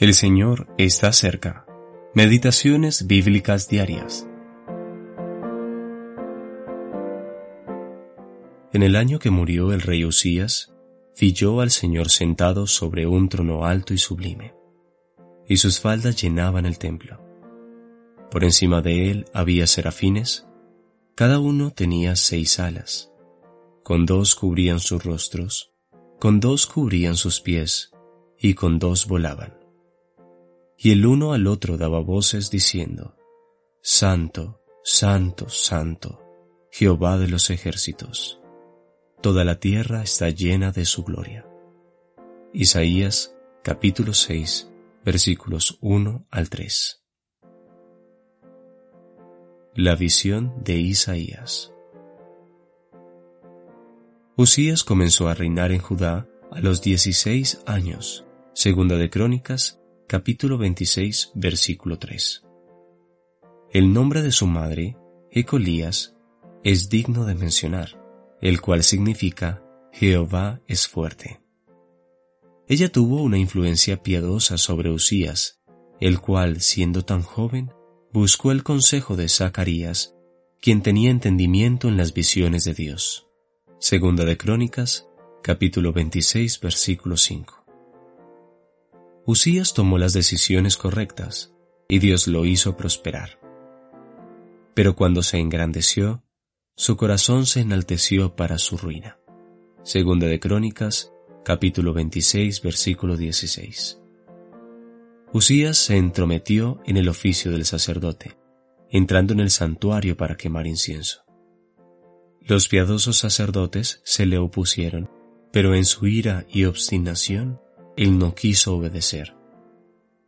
El Señor está cerca. Meditaciones bíblicas diarias. En el año que murió el rey Usías, vi al Señor sentado sobre un trono alto y sublime, y sus faldas llenaban el templo. Por encima de él había serafines, cada uno tenía seis alas, con dos cubrían sus rostros, con dos cubrían sus pies, y con dos volaban. Y el uno al otro daba voces diciendo, Santo, Santo, Santo, Jehová de los ejércitos, toda la tierra está llena de su gloria. Isaías capítulo 6 versículos 1 al 3. La visión de Isaías. Usías comenzó a reinar en Judá a los 16 años, segunda de Crónicas, capítulo 26, versículo 3. El nombre de su madre, Ecolías, es digno de mencionar, el cual significa Jehová es fuerte. Ella tuvo una influencia piadosa sobre Usías, el cual, siendo tan joven, buscó el consejo de Zacarías, quien tenía entendimiento en las visiones de Dios. Segunda de Crónicas, capítulo 26, versículo 5. Usías tomó las decisiones correctas y Dios lo hizo prosperar. Pero cuando se engrandeció, su corazón se enalteció para su ruina. Segunda de Crónicas, capítulo 26, versículo 16. Usías se entrometió en el oficio del sacerdote, entrando en el santuario para quemar incienso. Los piadosos sacerdotes se le opusieron, pero en su ira y obstinación él no quiso obedecer.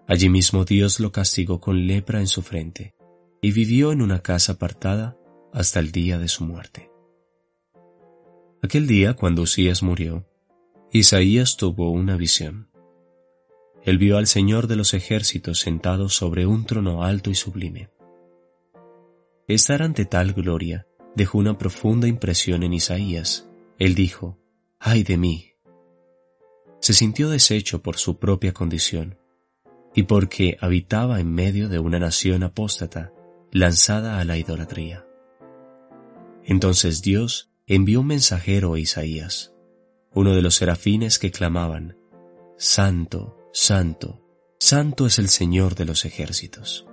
Allí mismo Dios lo castigó con lepra en su frente, y vivió en una casa apartada hasta el día de su muerte. Aquel día, cuando Usías murió, Isaías tuvo una visión. Él vio al Señor de los ejércitos sentado sobre un trono alto y sublime. Estar ante tal gloria dejó una profunda impresión en Isaías. Él dijo, ¡ay de mí! Se sintió deshecho por su propia condición y porque habitaba en medio de una nación apóstata lanzada a la idolatría. Entonces Dios envió un mensajero a Isaías, uno de los serafines que clamaban, Santo, Santo, Santo es el Señor de los ejércitos.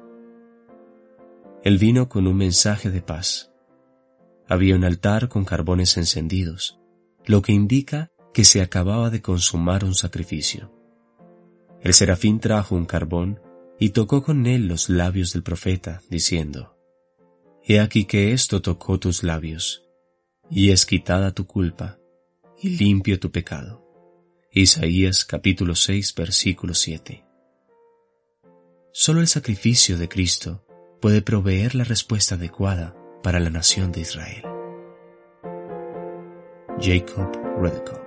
Él vino con un mensaje de paz había un altar con carbones encendidos, lo que indica que se acababa de consumar un sacrificio. El serafín trajo un carbón y tocó con él los labios del profeta, diciendo, He aquí que esto tocó tus labios, y es quitada tu culpa, y limpio tu pecado. Isaías capítulo 6 versículo 7. Solo el sacrificio de Cristo puede proveer la respuesta adecuada para la nación de Israel. Jacob Redekop